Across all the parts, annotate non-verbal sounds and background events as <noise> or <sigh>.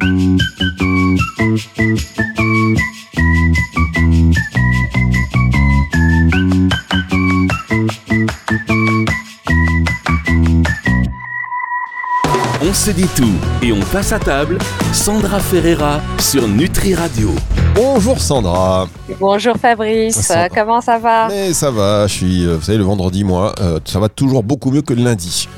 On se dit tout et on passe à table. Sandra Ferreira sur Nutri Radio. Bonjour Sandra. Bonjour Fabrice, Sandra. comment ça va? Mais ça va, je suis, euh, vous savez, le vendredi, moi, euh, ça va toujours beaucoup mieux que le lundi.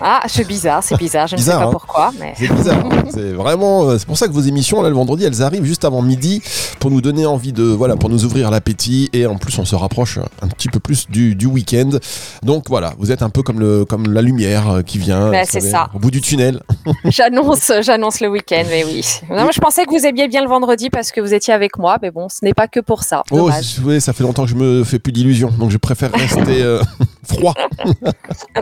Ah, c'est bizarre, c'est bizarre, je Bizarre, ne sais hein. pas pourquoi, mais C'est bizarre. hein. <laughs> c'est vraiment, euh, c'est pour ça que vos émissions là le vendredi, elles arrivent juste avant midi pour nous donner envie de, voilà, pour nous ouvrir l'appétit et en plus on se rapproche un petit peu plus du, du week-end. Donc voilà, vous êtes un peu comme le, comme la lumière euh, qui vient, Bah, savez, ça. au bout du tunnel. <laughs> <laughs> j'annonce, j'annonce le week-end, mais oui. Non, moi, je pensais que vous aimiez bien le vendredi parce que vous étiez avec moi, mais bon, ce n'est pas que pour ça. Oh, Dommage. voulez, ça fait longtemps que je me fais plus d'illusions, donc je préfère rester euh, froid.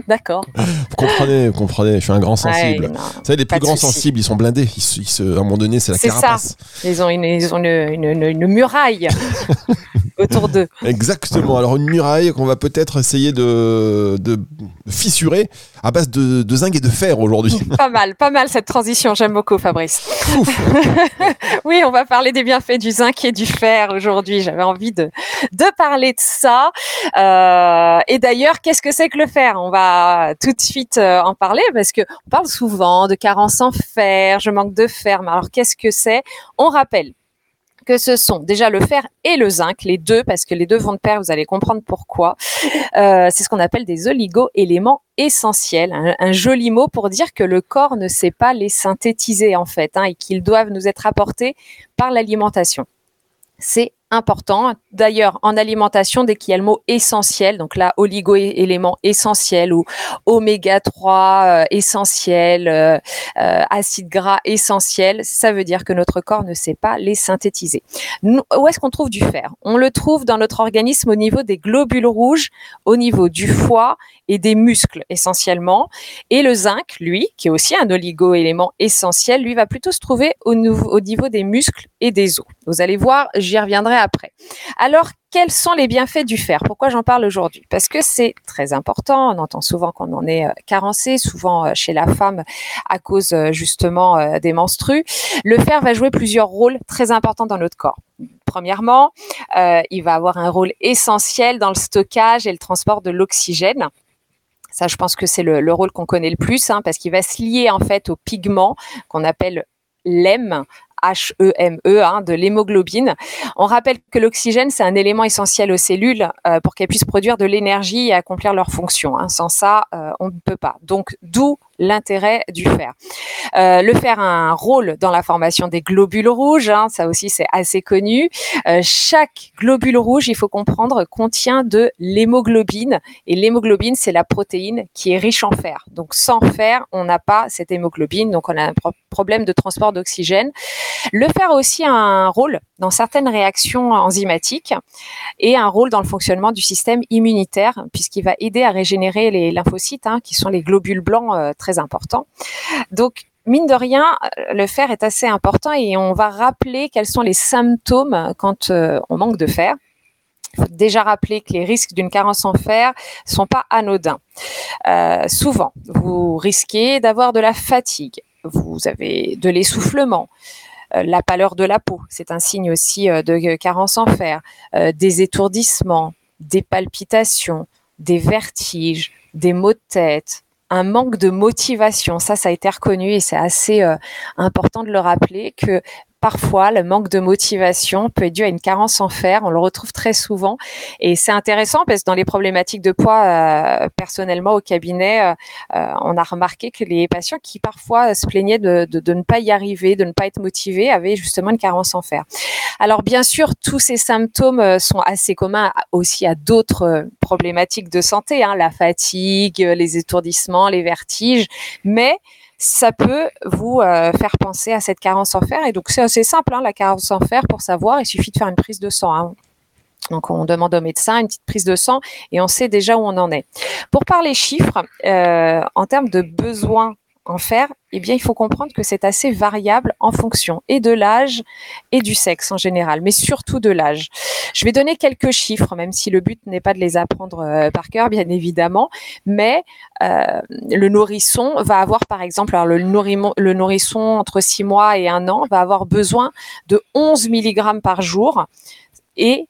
D'accord. Vous comprenez, vous comprenez, je suis un grand sensible. Ouais, Vous savez, les plus grands sensibles, ils sont blindés. Ils se- ils se- à un moment donné, c'est la C'est ça. carapace. Ils ont une, ils ont une, une- une- une muraille <laughs> autour d'eux. Exactement. Alors, une muraille qu'on va peut-être essayer de, de fissurer à base de, de zinc et de fer aujourd'hui. <laughs> Pas mal, pas mal cette transition, j'aime beaucoup Fabrice. <laughs> oui, on va parler des bienfaits du zinc et du fer aujourd'hui. J'avais envie de, de parler de ça. Euh, et d'ailleurs, qu'est-ce que c'est que le fer On va tout de suite euh, en parler parce que on parle souvent de carence en fer, je manque de fer. Mais alors, qu'est-ce que c'est? On rappelle que ce sont déjà le fer et le zinc, les deux, parce que les deux vont de pair, vous allez comprendre pourquoi. Euh, c'est ce qu'on appelle des oligo-éléments essentiels, un, un joli mot pour dire que le corps ne sait pas les synthétiser en fait, hein, et qu'ils doivent nous être apportés par l'alimentation. C'est important. D'ailleurs, en alimentation, dès qu'il y a le mot essentiel, donc là, oligo-éléments essentiels ou oméga 3 euh, essentiel, euh, euh, acides gras essentiels, ça veut dire que notre corps ne sait pas les synthétiser. Où est-ce qu'on trouve du fer? On le trouve dans notre organisme au niveau des globules rouges, au niveau du foie et des muscles essentiellement. Et le zinc, lui, qui est aussi un oligo-élément essentiel, lui va plutôt se trouver au niveau des muscles et des os. Vous allez voir, j'y reviendrai après. Alors, quels sont les bienfaits du fer? Pourquoi j'en parle aujourd'hui? Parce que c'est très important. On entend souvent qu'on en est euh, carencé, souvent euh, chez la femme à cause euh, justement des menstrues. Le fer va jouer plusieurs rôles très importants dans notre corps. Premièrement, il va avoir un rôle essentiel dans le stockage et le transport de l'oxygène. Ça, je pense que c'est le, le rôle qu'on connaît le plus, hein, parce qu'il va se lier en fait au pigment qu'on appelle l'hème, H-E-M-E, hein, de l'hémoglobine. On rappelle que l'oxygène, c'est un élément essentiel aux cellules euh, pour qu'elles puissent produire de l'énergie et accomplir leurs fonctions. hein. Sans ça, euh, on ne peut pas. Donc, d'où l'intérêt du fer. Euh, le fer a un rôle dans la formation des globules rouges, hein, ça aussi c'est assez connu. Chaque globule rouge, il faut comprendre, contient de l'hémoglobine et l'hémoglobine c'est la protéine qui est riche en fer. Donc sans fer, on n'a pas cette hémoglobine, donc on a un problème de transport d'oxygène. Le fer a aussi un rôle dans certaines réactions enzymatiques et un rôle dans le fonctionnement du système immunitaire puisqu'il va aider à régénérer les lymphocytes hein, qui sont les globules blancs euh, très importants. Donc mine de rien, le fer est assez important et on va rappeler quels sont les symptômes quand euh, on manque de fer. Il faut déjà rappeler que les risques d'une carence en fer sont pas anodins. Euh, souvent, vous risquez d'avoir de la fatigue, vous avez de l'essoufflement, euh, la pâleur de la peau, c'est un signe aussi euh, de carence en fer, euh, des étourdissements, des palpitations, des vertiges, des maux de tête, un manque de motivation. Ça, ça a été reconnu et c'est assez important de le rappeler que parfois le manque de motivation peut être dû à une carence en fer. On le retrouve très souvent et c'est intéressant parce que dans les problématiques de poids, euh, personnellement au cabinet, euh, euh, on a remarqué que les patients qui parfois se plaignaient de, ne pas y arriver, de ne pas être motivés, avaient justement une carence en fer. Alors bien sûr, tous ces symptômes sont assez communs aussi à d'autres problématiques de santé, hein, la fatigue, les étourdissements, les vertiges, mais ça peut vous euh, faire penser à cette carence en fer. Et donc c'est assez simple, hein, la carence en fer, pour savoir, il suffit de faire une prise de sang. hein. Donc on demande au médecin une petite prise de sang et on sait déjà où on en est. Pour parler chiffres, euh, en termes de besoins en fer, eh bien, il faut comprendre que c'est assez variable en fonction et de l'âge et du sexe en général, mais surtout de l'âge. Je vais donner quelques chiffres, même si le but n'est pas de les apprendre euh, par cœur, bien évidemment, mais euh, le nourrisson va avoir, par exemple, alors le, le nourrisson entre 6 mois et 1 an va avoir besoin de 11 mg par jour et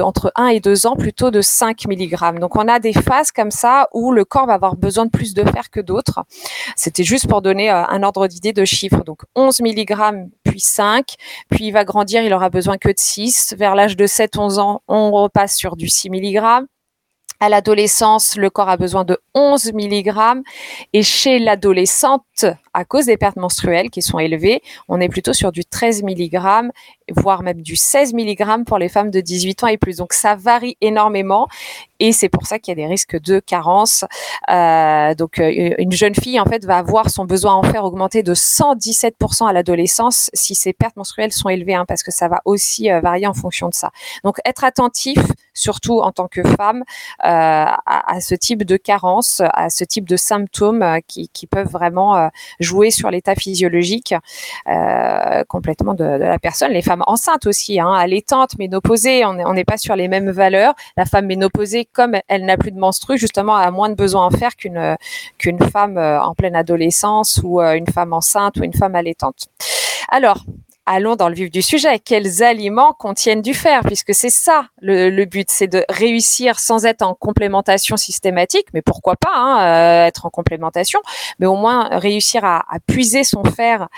entre 1 et 2 ans plutôt de 5 mg. Donc on a des phases comme ça où le corps va avoir besoin de plus de fer que d'autres. C'était juste pour donner euh, un ordre d'idée de chiffres. Donc 11 mg puis 5, puis il va grandir, il aura besoin que de 6. Vers l'âge de 7-11 ans, on repasse sur du 6 mg. À l'adolescence, le corps a besoin de 11 mg et chez l'adolescente, à cause des pertes menstruelles qui sont élevées, on est plutôt sur du 13 mg, voire même du 16 mg pour les femmes de 18 ans et plus. Donc ça varie énormément et c'est pour ça qu'il y a des risques de carence. Euh, donc euh, une jeune fille en fait va avoir son besoin en fer augmenter de 117% à l'adolescence si ses pertes menstruelles sont élevées, hein, parce que ça va aussi euh, varier en fonction de ça. Donc être attentif, surtout en tant que femme, à, à, ce type de carence, à ce type de symptômes qui, qui peuvent vraiment jouer sur l'état physiologique euh, complètement de, la personne. Les femmes enceintes aussi, hein, allaitantes, ménopausées, on n'est pas sur les mêmes valeurs. La femme ménopausée, comme elle n'a plus de menstrues, justement, a moins de besoins en fer qu'une qu'une femme euh, en pleine adolescence ou euh, une femme enceinte ou une femme allaitante. Alors, allons dans le vif du sujet. Quels aliments contiennent du fer? Puisque c'est ça le, but, c'est de réussir sans être en complémentation systématique, mais pourquoi pas hein, euh, être en complémentation, mais au moins réussir à, à puiser son fer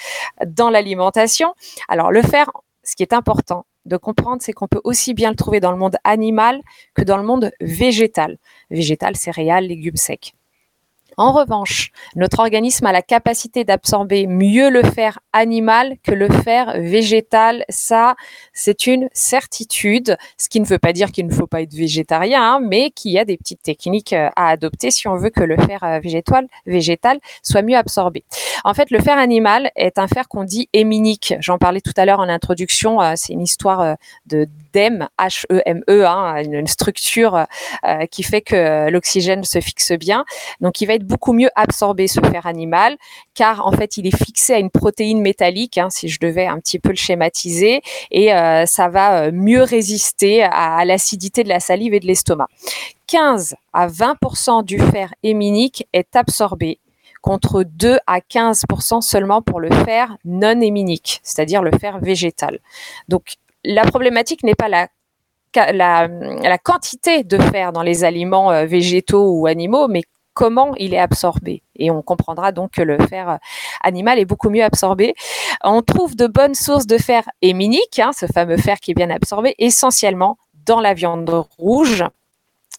dans l'alimentation. Alors le fer, ce qui est important de comprendre, c'est qu'on peut aussi bien le trouver dans le monde animal que dans le monde végétal. Végétal, céréales, légumes secs. En revanche, notre organisme a la capacité d'absorber mieux le fer animal que le fer végétal. Ça, c'est une certitude, ce qui ne veut pas dire qu'il ne faut pas être végétarien, hein, mais qu'il y a des petites techniques euh, à adopter si on veut que le fer euh, végétal, soit mieux absorbé. En fait, le fer animal est un fer qu'on dit héminique. J'en parlais tout à l'heure en introduction. Euh, c'est une histoire de d'hème, H-E-M-E, e, hein, une, structure qui fait que l'oxygène se fixe bien. Donc, il va être beaucoup mieux absorber ce fer animal, car en fait, il est fixé à une protéine métallique, hein, si je devais un petit peu le schématiser, et euh, ça va euh, mieux résister à, l'acidité de la salive et de l'estomac. 15 à 20% du fer héminique est absorbé contre 2 à 15% seulement pour le fer non héminique, c'est-à-dire le fer végétal. Donc la problématique n'est pas la quantité de fer dans les aliments euh, végétaux ou animaux, mais comment il est absorbé. Et on comprendra donc que le fer animal est beaucoup mieux absorbé. On trouve de bonnes sources de fer héminique, hein, ce fameux fer qui est bien absorbé, essentiellement dans la viande rouge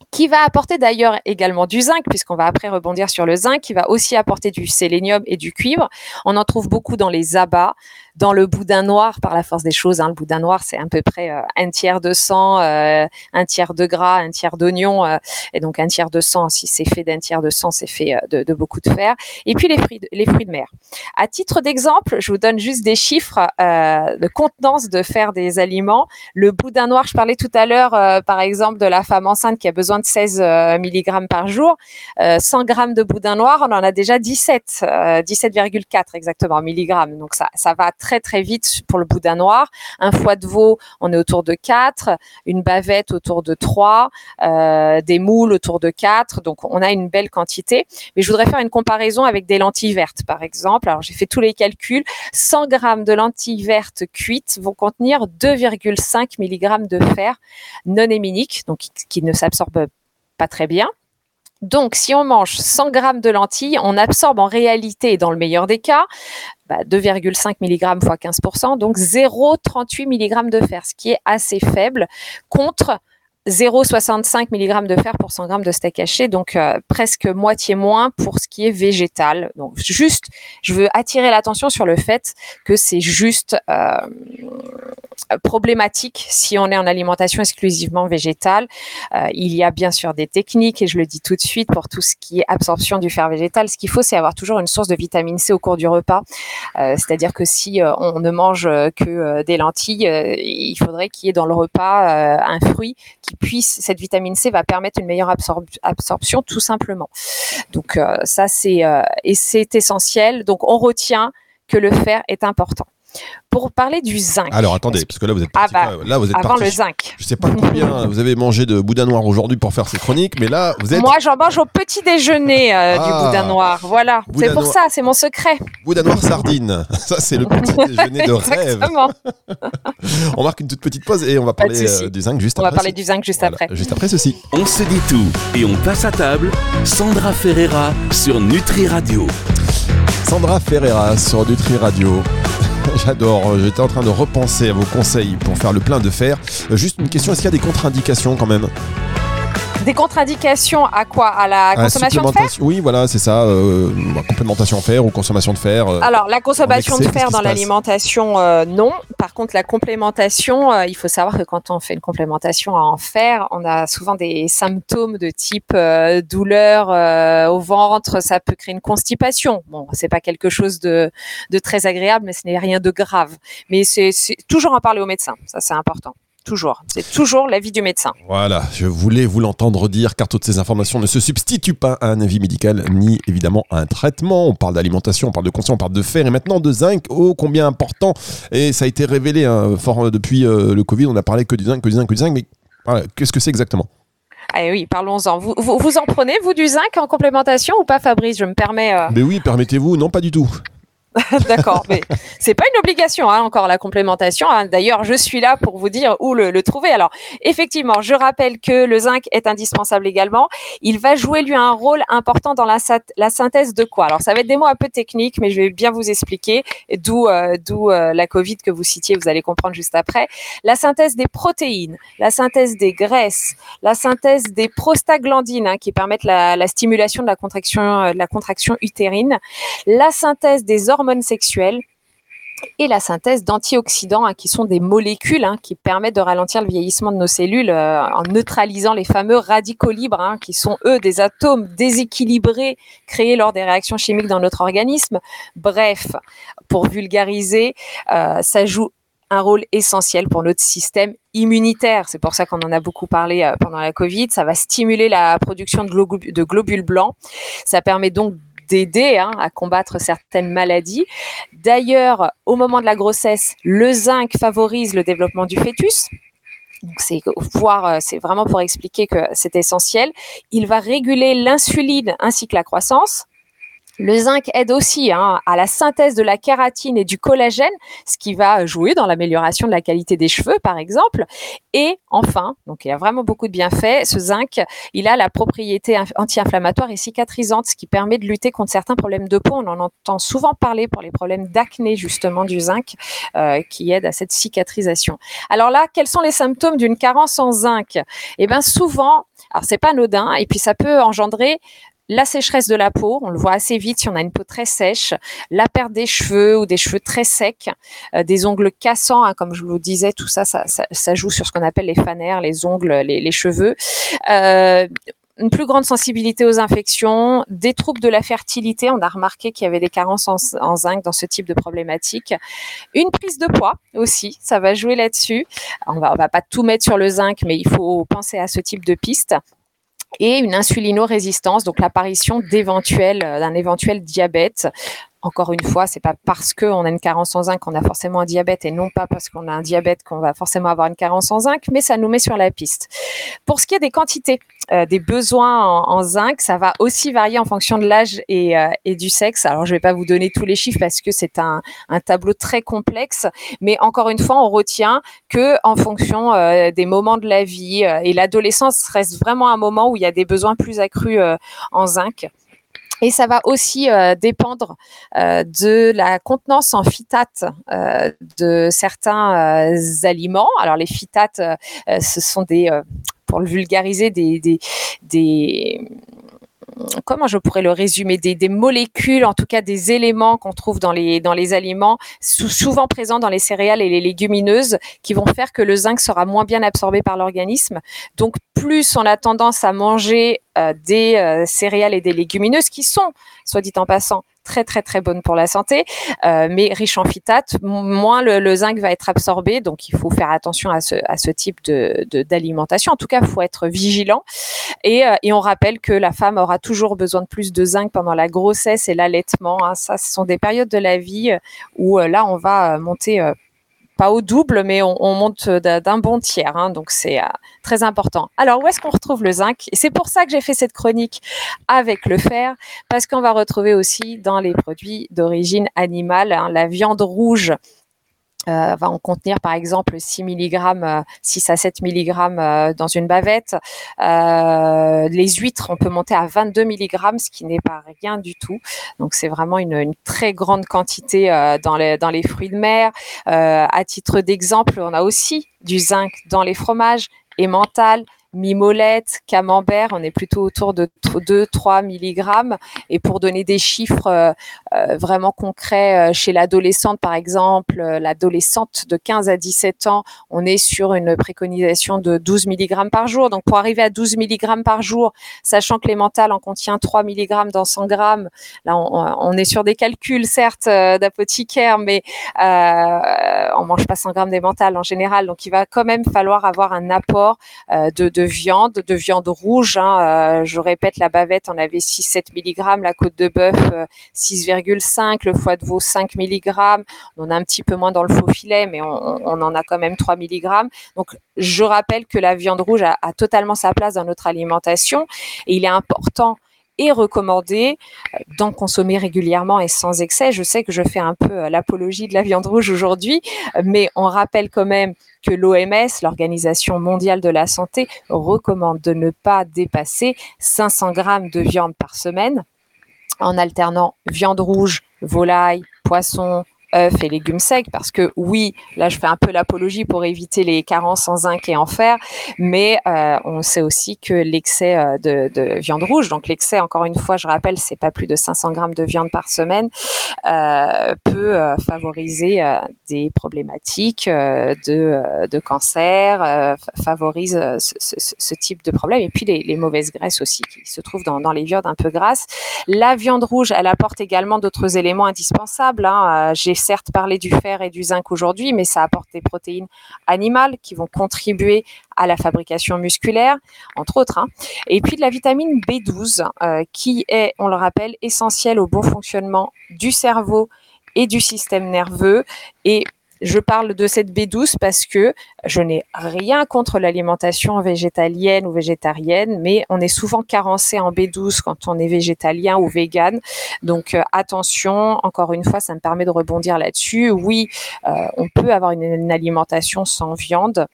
qui va apporter d'ailleurs également du zinc, puisqu'on va après rebondir sur le zinc, qui va aussi apporter du sélénium et du cuivre. On en trouve beaucoup dans les abats, dans le boudin noir par la force des choses. Hein, le boudin noir, c'est à peu près euh, un tiers de sang, euh, un tiers de gras, un tiers d'oignon, euh, et donc un tiers de sang. Si c'est fait d'un tiers de sang, c'est fait de, de, beaucoup de fer. Et puis les fruits, de, les fruits de mer. À titre d'exemple, je vous donne juste des chiffres de contenance de fer des aliments. Le boudin noir, je parlais tout à l'heure, par exemple, de la femme enceinte qui a besoin de 16 mg par jour. 100 g de boudin noir, on en a déjà 17, 17,4 exactement milligrammes. Donc ça, ça va très très vite pour le boudin noir. Un foie de veau, on est autour de 4, une bavette autour de 3, euh, des moules autour de 4. Donc on a une belle quantité. Mais je voudrais faire une comparaison avec des lentilles vertes, par exemple. Alors j'ai fait tous les calculs. 100 grammes de lentilles vertes cuites vont contenir 2,5 mg de fer non héminique, donc qui ne s'absorbe pas très bien. Donc, si on mange 100 grammes de lentilles, on absorbe en réalité, dans le meilleur des cas, 2,5 mg fois 15%, donc 0,38 mg de fer, ce qui est assez faible contre 0,65 mg de fer pour 100 g de steak haché, donc euh, presque moitié moins pour ce qui est végétal. Donc juste, je veux attirer l'attention sur le fait que c'est juste euh, problématique si on est en alimentation exclusivement végétale. Euh, il y a bien sûr des techniques et je le dis tout de suite pour tout ce qui est absorption du fer végétal. Ce qu'il faut, c'est avoir toujours une source de vitamine C au cours du repas. C'est-à-dire que si on ne mange que des lentilles, il faudrait qu'il y ait dans le repas un fruit qui puisse, cette vitamine C va permettre une meilleure absorption tout simplement. Donc ça c'est et c'est essentiel. Donc on retient que le fer est important pour parler du zinc. Alors attendez, parce que là vous êtes ah parti, bah, là vous êtes avant le zinc. Je sais pas combien <laughs> vous avez mangé de boudin noir aujourd'hui pour faire ces chroniques, mais là vous êtes. Moi j'en mange au petit déjeuner euh, du ah. boudin noir. Voilà, c'est pour ça, c'est mon secret. Boudin noir sardine, <laughs> ça c'est le <laughs> petit déjeuner de rêve. on marque une toute petite pause et on va parler euh, du zinc juste après. On va parler du zinc juste après. Juste après ceci. On se dit tout et on passe à table. Sandra Ferreira sur Nutri Radio. Sandra Ferreira sur Nutri Radio. <laughs> J'adore. J'étais en train de repenser à vos conseils pour faire le plein de fer. Euh, juste une question, est-ce qu'il y a des contre-indications quand même? Des contre-indications à quoi? À la consommation de fer? Oui, voilà, c'est ça. Euh, complémentation en fer ou consommation de fer. Euh, Alors, la consommation de fer dans l'alimentation, euh, non. Par contre, la complémentation, il faut savoir que quand on fait une complémentation en fer, on a souvent des symptômes de type douleur au ventre. Ça peut créer une constipation. Bon, c'est pas quelque chose de, de très agréable, mais ce n'est rien de grave. Mais c'est toujours à parler au médecin. Ça, c'est important. Toujours. C'est toujours l'avis du médecin. Voilà, je voulais vous l'entendre dire car toutes ces informations ne se substituent pas à un avis médical ni évidemment à un traitement. On parle d'alimentation, on parle de conscience, on parle de fer et maintenant de zinc. Oh, combien important Et ça a été révélé hein, fort depuis euh, le Covid. On a parlé que du zinc, que du zinc, que du zinc. Mais qu'est-ce que c'est exactement? Ah oui, parlons-en. Vous, vous, en prenez, vous, du zinc en complémentation ou pas, Fabrice? Je me permets. Euh, mais oui, permettez-vous. Non, pas du tout. <laughs> D'accord, mais c'est pas une obligation hein, encore la complémentation. Hein. D'ailleurs, je suis là pour vous dire où le, trouver. Alors, effectivement, je rappelle que le zinc est indispensable également. Il va jouer lui un rôle important dans la, synthèse de quoi? Alors, ça va être des mots un peu techniques, mais je vais bien vous expliquer. D'où euh, euh, la Covid que vous citiez, vous allez comprendre juste après. La synthèse des protéines, la synthèse des graisses, la synthèse des prostaglandines hein, qui permettent la, la, stimulation de la contraction euh, la utérine, la synthèse des hormones hormones sexuelles et la synthèse d'antioxydants, hein, qui sont des molécules hein, qui permettent de ralentir le vieillissement de nos cellules euh, en neutralisant les fameux radicaux libres, hein, qui sont eux des atomes déséquilibrés créés lors des réactions chimiques dans notre organisme. Bref, pour vulgariser, euh, ça joue un rôle essentiel pour notre système immunitaire. C'est pour ça qu'on en a beaucoup parlé euh, pendant la Covid. Ça va stimuler la production de globules blancs. Ça permet donc d'aider hein, à combattre certaines maladies. D'ailleurs, au moment de la grossesse, le zinc favorise le développement du fœtus. euh, c'est vraiment pour expliquer que c'est essentiel. Il va réguler l'insuline ainsi que la croissance. Le zinc aide aussi hein, à la synthèse de la kératine et du collagène, ce qui va jouer dans l'amélioration de la qualité des cheveux, par exemple. Et enfin, donc il y a vraiment beaucoup de bienfaits, ce zinc, il a la propriété anti-inflammatoire et cicatrisante, ce qui permet de lutter contre certains problèmes de peau. On en entend souvent parler pour les problèmes d'acné, justement, du zinc, euh, qui aide à cette cicatrisation. Alors là, quels sont les symptômes d'une carence en zinc? Eh bien, souvent, alors c'est pas anodin, et puis ça peut engendrer la sécheresse de la peau, on le voit assez vite si on a une peau très sèche, la perte des cheveux ou des cheveux très secs, euh, des ongles cassants, hein, comme je vous disais, tout ça, ça, joue sur ce qu'on appelle les fanères, les ongles, les, cheveux. Euh, une plus grande sensibilité aux infections, des troubles de la fertilité. On a remarqué qu'il y avait des carences en, zinc dans ce type de problématique. Une prise de poids aussi, ça va jouer là-dessus. On va, on va pas tout mettre sur le zinc, mais il faut penser à ce type de piste et une insulinorésistance, donc l'apparition euh, d'un éventuel diabète. Encore une fois, c'est pas parce qu'on a une carence en zinc qu'on a forcément un diabète et non pas parce qu'on a un diabète qu'on va forcément avoir une carence en zinc, mais ça nous met sur la piste. Pour ce qui est des quantités, euh, des besoins en, zinc, ça va aussi varier en fonction de l'âge et, euh, et, du sexe. Alors, je vais pas vous donner tous les chiffres parce que c'est un, un, tableau très complexe, mais encore une fois, on retient que en fonction euh, des moments de la vie et l'adolescence reste vraiment un moment où il y a des besoins plus accrus en zinc. Et ça va aussi euh, dépendre euh, de la contenance en phytates euh, de certains aliments. Alors les phytates, ce sont des, pour le vulgariser, des, des, des comment je pourrais le résumer des, des, molécules, en tout cas des éléments qu'on trouve dans les dans les aliments, souvent présents dans les céréales et les légumineuses, qui vont faire que le zinc sera moins bien absorbé par l'organisme. Donc plus on a tendance à manger des céréales et des légumineuses qui sont, soit dit en passant, très très très bonne pour la santé, euh, mais riche en phytates, moins le, zinc va être absorbé, donc il faut faire attention à ce, à ce type de d'alimentation. En tout cas, il faut être vigilant. Et, euh, et, on rappelle que la femme aura toujours besoin de plus de zinc pendant la grossesse et l'allaitement. Hein. Ça, ce sont des périodes de la vie où euh, là, on va monter pas au double, mais on, monte d'un bon tiers. Hein, donc c'est euh, très important. Alors où est-ce qu'on retrouve le zinc? Et c'est pour ça que j'ai fait cette chronique avec le fer, parce qu'on va retrouver aussi dans les produits d'origine animale hein, la viande rouge euh, va en contenir par exemple 6 mg, 6 à 7 mg euh, dans une bavette. Euh, les huîtres, on peut monter à 22 mg, ce qui n'est pas rien du tout. Donc c'est vraiment une, une, très grande quantité dans, les, dans les fruits de mer. à titre d'exemple, on a aussi du zinc dans les fromages, mental mimolette, camembert, on est plutôt autour de 2-3 mg. Et pour donner des chiffres euh, euh, vraiment concrets, euh, chez l'adolescente par exemple, l'adolescente de 15 à 17 ans, on est sur une préconisation de 12 mg par jour. Donc pour arriver à 12 mg par jour, sachant que les mentales en contient 3 mg dans 100 grammes, là on, est sur des calculs certes d'apothicaire, mais on mange pas 100 grammes des mentales en général. Donc il va quand même falloir avoir un apport de de viande, de viande rouge. Hein, euh, je répète, la bavette, on avait 6-7 mg, la côte de bœuf 6,5, euh, le foie de veau 5 mg. On a un petit peu moins dans le faux filet, mais on, en a quand même 3 mg. Donc, je rappelle que la viande rouge a, totalement sa place dans notre alimentation et il est important et recommandé euh, d'en consommer régulièrement et sans excès. Je sais que je fais un peu l'apologie de la viande rouge aujourd'hui, mais on rappelle quand même que l'OMS, l'Organisation mondiale de la santé, recommande de ne pas dépasser 500 grammes de viande par semaine en alternant viande rouge, volaille, poisson, œufs et légumes secs parce que oui, là je fais un peu l'apologie pour éviter les carences en zinc et en fer, mais euh, on sait aussi que l'excès euh, de, viande rouge, donc l'excès encore une fois, je rappelle, c'est pas plus de 500 grammes de viande par semaine, euh, peut favoriser des problématiques de, de cancer, favorise ce, type de problème et puis les, mauvaises graisses aussi qui se trouvent dans, les viandes un peu grasses. La viande rouge, elle apporte également d'autres éléments indispensables. Hein. J'ai certes parler du fer et du zinc aujourd'hui, mais ça apporte des protéines animales qui vont contribuer à la fabrication musculaire, entre autres. Hein. Et puis de la vitamine B12, euh, qui est, on le rappelle, essentielle au bon fonctionnement du cerveau et du système nerveux et je parle de cette B12 parce que je n'ai rien contre l'alimentation végétalienne ou végétarienne, mais on est souvent carencé en B12 quand on est végétalien ou vegan. Donc euh, attention, encore une fois, ça me permet de rebondir là-dessus. Oui, euh, on peut avoir une alimentation sans viande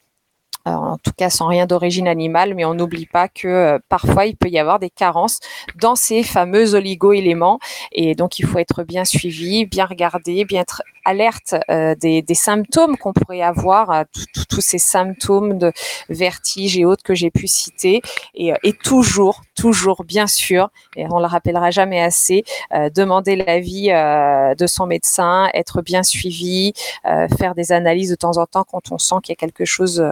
en tout cas sans rien d'origine animale, mais on n'oublie pas que euh, parfois il peut y avoir des carences dans ces fameux oligo-éléments. Et donc il faut être bien suivi, bien regardé, bien être alerte euh, des, symptômes qu'on pourrait avoir, tous ces symptômes de vertige et autres que j'ai pu citer. Et, toujours, toujours bien sûr, et on le rappellera jamais assez, demander l'avis de son médecin, être bien suivi, faire des analyses de temps en temps quand on sent qu'il y a quelque chose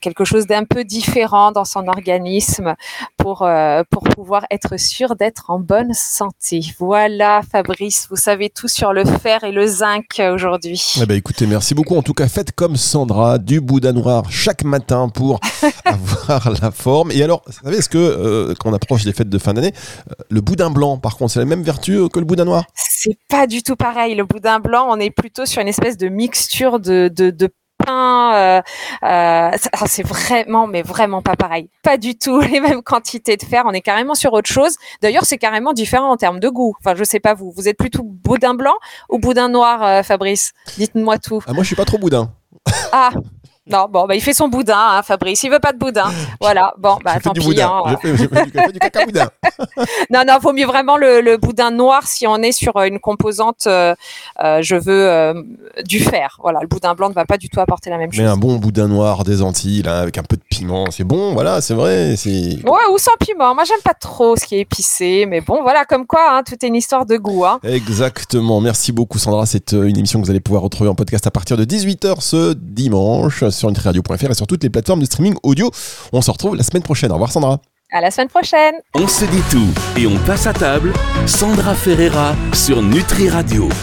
quelque chose d'un peu différent dans son organisme pour, euh, pour pouvoir être sûr d'être en bonne santé. Voilà, Fabrice, vous savez tout sur le fer et le zinc aujourd'hui. Eh ben, écoutez, merci beaucoup. En tout cas, faites comme Sandra, du boudin noir chaque matin pour <laughs> avoir la forme. Et alors, vous savez, est-ce que euh, quand on approche des fêtes de fin d'année, euh, le boudin blanc, par contre, c'est la même vertu que le boudin noir? C'est pas du tout pareil. Le boudin blanc, on est plutôt sur une espèce de mixture de, de, de euh, euh, c'est vraiment, mais vraiment pas pareil. Pas du tout <laughs> les mêmes quantités de fer. On est carrément sur autre chose. D'ailleurs, c'est carrément différent en termes de goût. Enfin, je sais pas vous. Vous êtes plutôt boudin blanc ou boudin noir, euh, Fabrice? Dites-moi tout. Ah, moi, je suis pas trop boudin. Ah, <laughs> non, bon, bah, il fait son boudin, hein, Fabrice. Il veut pas de boudin. <laughs> Voilà. Bon, bah, tant pis. Hein. du, caca boudin. <laughs> non, non, vaut mieux vraiment le, boudin noir si on est sur une composante. Euh, euh, je veux euh, du fer. Voilà, le boudin blanc ne va pas du tout apporter la même chose. Mais un bon boudin noir des Antilles, là, avec un peu de piment, c'est bon. Voilà, c'est vrai. Ouais, ou sans piment. Moi, j'aime pas trop ce qui est épicé, mais bon, voilà, comme quoi, hein, tout est une histoire de goût. Hein. Exactement. Merci beaucoup, Sandra. C'est une émission que vous allez pouvoir retrouver en podcast à partir de 18h ce dimanche sur nutriradio.fr et sur toutes les plateformes de streaming audio. On se retrouve la semaine prochaine. Au revoir Sandra. À la semaine prochaine. On se dit tout et on passe à table. Sandra Ferreira sur Nutri Radio.